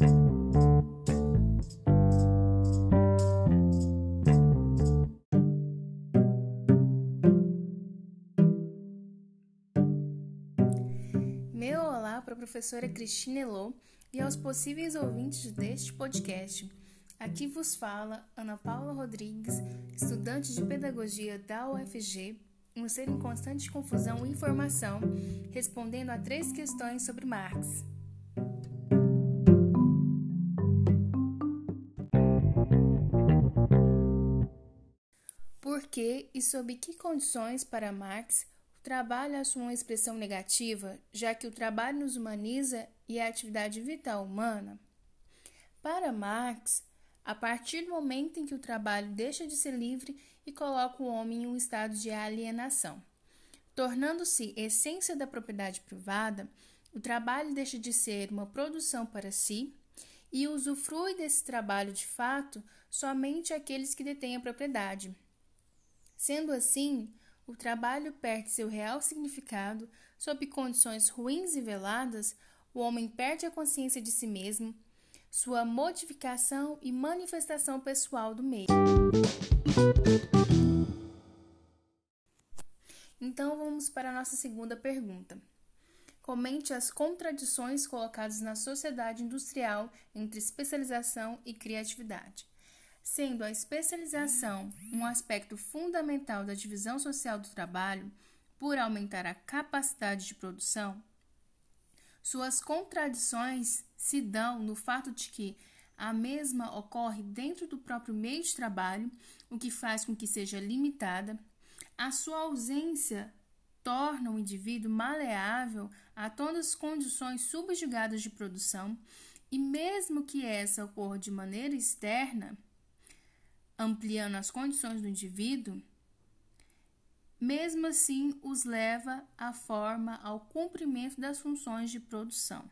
Meu olá para a professora Cristina Elô e aos possíveis ouvintes deste podcast. Aqui vos fala Ana Paula Rodrigues, estudante de pedagogia da UFG, um ser em constante confusão e informação, respondendo a três questões sobre Marx. Por que e sob que condições para Marx o trabalho assume uma expressão negativa, já que o trabalho nos humaniza e é a atividade vital humana? Para Marx, a partir do momento em que o trabalho deixa de ser livre e coloca o homem em um estado de alienação. Tornando-se essência da propriedade privada, o trabalho deixa de ser uma produção para si e usufrui desse trabalho de fato somente aqueles que detêm a propriedade. Sendo assim, o trabalho perde seu real significado, sob condições ruins e veladas, o homem perde a consciência de si mesmo, sua modificação e manifestação pessoal do meio. Então vamos para a nossa segunda pergunta. Comente as contradições colocadas na sociedade industrial entre especialização e criatividade. Sendo a especialização um aspecto fundamental da divisão social do trabalho, por aumentar a capacidade de produção, suas contradições se dão no fato de que a mesma ocorre dentro do próprio meio de trabalho, o que faz com que seja limitada. A sua ausência torna o indivíduo maleável a todas as condições subjugadas de produção, e mesmo que essa ocorra de maneira externa, ampliando as condições do indivíduo, mesmo assim os leva à forma ao cumprimento das funções de produção.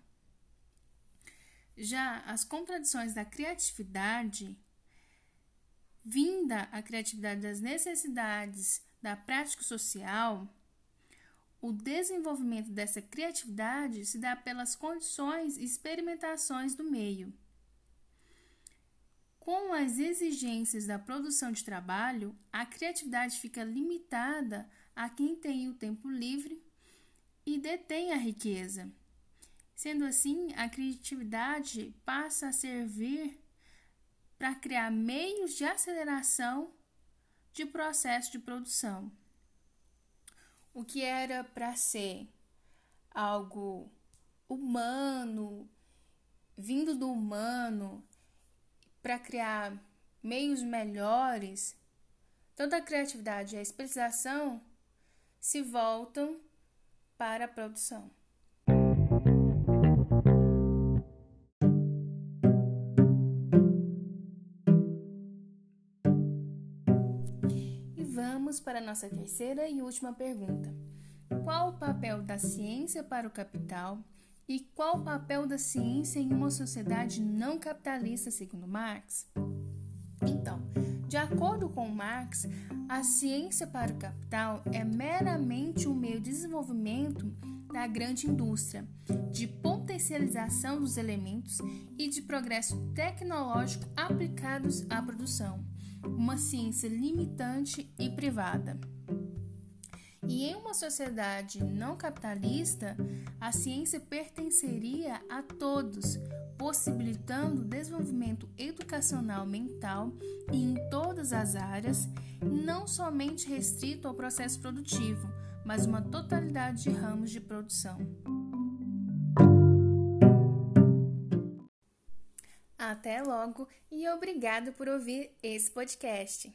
Já as contradições da criatividade, vinda a criatividade das necessidades da prática social, o desenvolvimento dessa criatividade se dá pelas condições e experimentações do meio. Com as exigências da produção de trabalho, a criatividade fica limitada a quem tem o tempo livre e detém a riqueza. Sendo assim, a criatividade passa a servir para criar meios de aceleração de processo de produção. O que era para ser algo humano, vindo do humano, para criar meios melhores, toda a criatividade e a especialização se voltam para a produção. E vamos para a nossa terceira e última pergunta. Qual o papel da ciência para o capital e qual o papel da ciência em uma sociedade não capitalista, segundo Marx? Então, de acordo com Marx, a ciência para o capital é meramente um meio de desenvolvimento da grande indústria, de potencialização dos elementos e de progresso tecnológico aplicados à produção, uma ciência limitante e privada. E em uma sociedade não capitalista, a ciência pertenceria a todos, possibilitando o desenvolvimento educacional mental e em todas as áreas, não somente restrito ao processo produtivo, mas uma totalidade de ramos de produção. Até logo e obrigado por ouvir esse podcast.